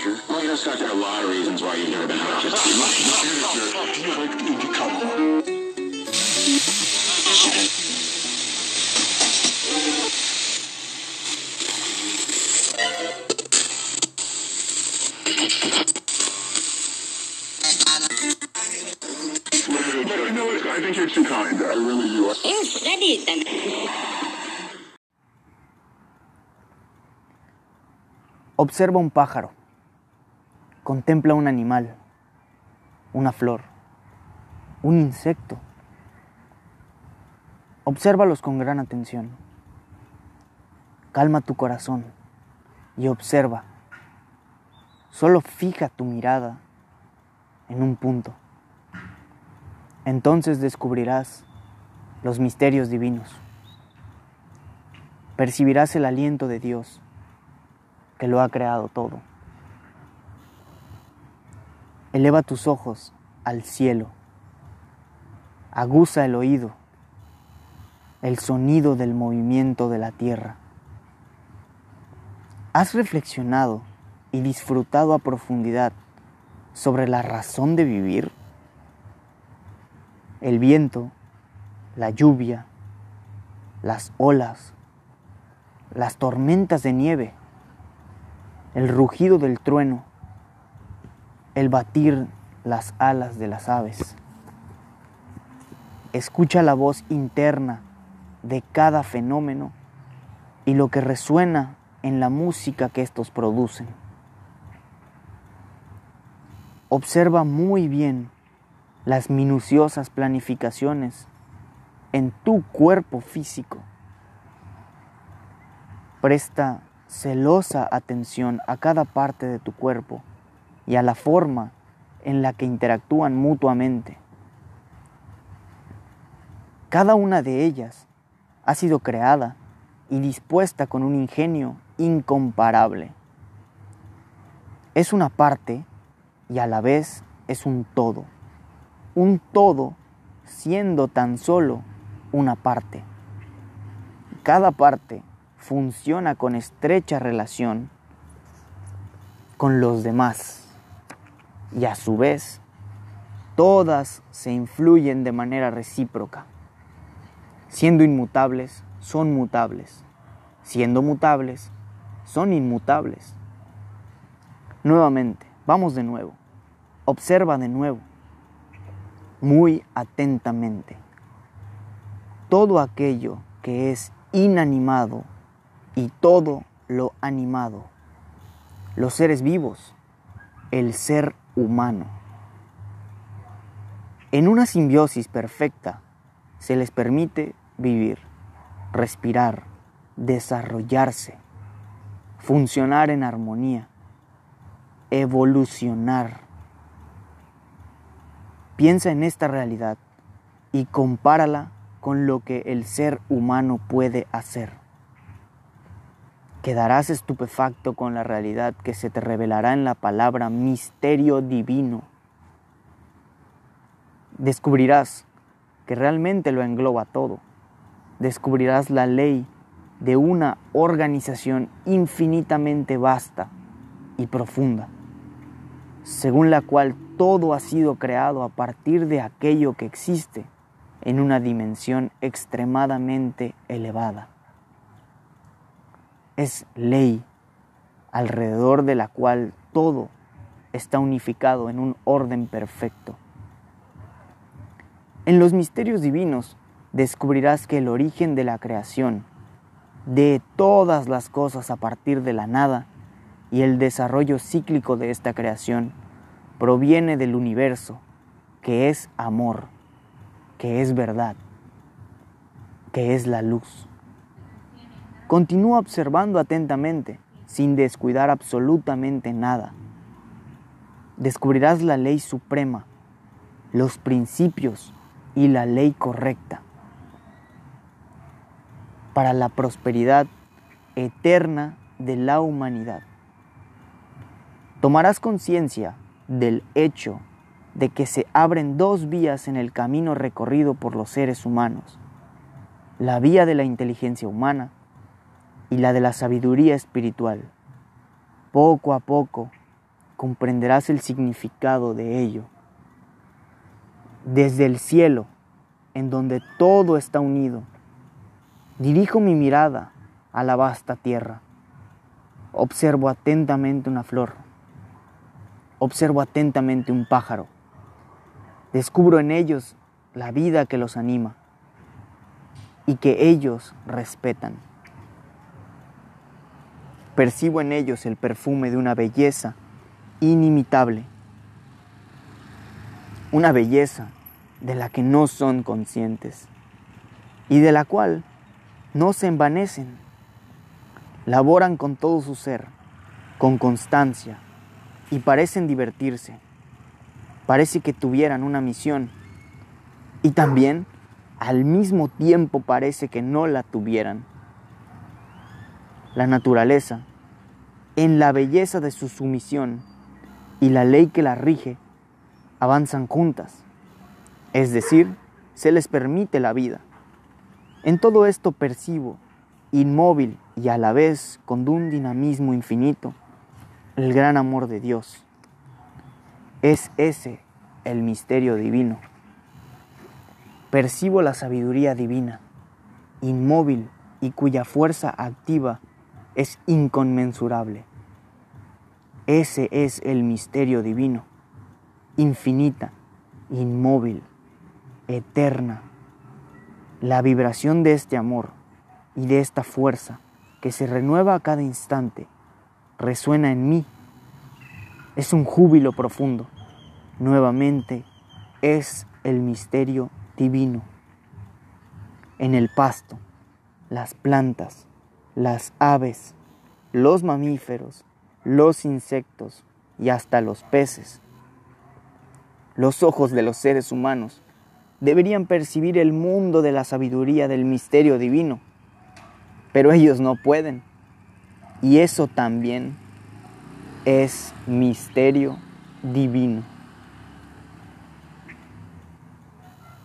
danger. Well, you know, Scott, there are a lot of reasons why you've never been out. Just Do you like Indy? You know what? I think you're too kind. I really do. You studied them. Observa un pájaro. Contempla un animal, una flor, un insecto. Obsérvalos con gran atención. Calma tu corazón y observa. Solo fija tu mirada en un punto. Entonces descubrirás los misterios divinos. Percibirás el aliento de Dios que lo ha creado todo. Eleva tus ojos al cielo. Aguza el oído, el sonido del movimiento de la tierra. ¿Has reflexionado y disfrutado a profundidad sobre la razón de vivir? El viento, la lluvia, las olas, las tormentas de nieve, el rugido del trueno, el batir las alas de las aves. Escucha la voz interna de cada fenómeno y lo que resuena en la música que estos producen. Observa muy bien las minuciosas planificaciones en tu cuerpo físico. Presta celosa atención a cada parte de tu cuerpo y a la forma en la que interactúan mutuamente. Cada una de ellas ha sido creada y dispuesta con un ingenio incomparable. Es una parte y a la vez es un todo. Un todo siendo tan solo una parte. Cada parte funciona con estrecha relación con los demás y a su vez todas se influyen de manera recíproca. Siendo inmutables, son mutables. Siendo mutables, son inmutables. Nuevamente, vamos de nuevo. Observa de nuevo, muy atentamente. Todo aquello que es inanimado y todo lo animado. Los seres vivos, el ser humano. En una simbiosis perfecta se les permite vivir, respirar, desarrollarse, funcionar en armonía, evolucionar. Piensa en esta realidad y compárala con lo que el ser humano puede hacer. Quedarás estupefacto con la realidad que se te revelará en la palabra misterio divino. Descubrirás que realmente lo engloba todo. Descubrirás la ley de una organización infinitamente vasta y profunda, según la cual todo ha sido creado a partir de aquello que existe en una dimensión extremadamente elevada. Es ley alrededor de la cual todo está unificado en un orden perfecto. En los misterios divinos descubrirás que el origen de la creación, de todas las cosas a partir de la nada, y el desarrollo cíclico de esta creación proviene del universo, que es amor, que es verdad, que es la luz. Continúa observando atentamente, sin descuidar absolutamente nada. Descubrirás la ley suprema, los principios y la ley correcta para la prosperidad eterna de la humanidad. Tomarás conciencia del hecho de que se abren dos vías en el camino recorrido por los seres humanos, la vía de la inteligencia humana y la de la sabiduría espiritual. Poco a poco comprenderás el significado de ello. Desde el cielo, en donde todo está unido, dirijo mi mirada a la vasta tierra. Observo atentamente una flor. Observo atentamente un pájaro. Descubro en ellos la vida que los anima y que ellos respetan. Percibo en ellos el perfume de una belleza inimitable, una belleza de la que no son conscientes y de la cual no se envanecen. Laboran con todo su ser, con constancia, y parecen divertirse. Parece que tuvieran una misión y también al mismo tiempo parece que no la tuvieran. La naturaleza, en la belleza de su sumisión y la ley que la rige, avanzan juntas, es decir, se les permite la vida. En todo esto percibo, inmóvil y a la vez con un dinamismo infinito, el gran amor de Dios. Es ese el misterio divino. Percibo la sabiduría divina, inmóvil y cuya fuerza activa es inconmensurable. Ese es el misterio divino, infinita, inmóvil, eterna. La vibración de este amor y de esta fuerza que se renueva a cada instante resuena en mí. Es un júbilo profundo. Nuevamente es el misterio divino. En el pasto, las plantas, las aves, los mamíferos, los insectos y hasta los peces. Los ojos de los seres humanos deberían percibir el mundo de la sabiduría del misterio divino, pero ellos no pueden. Y eso también es misterio divino.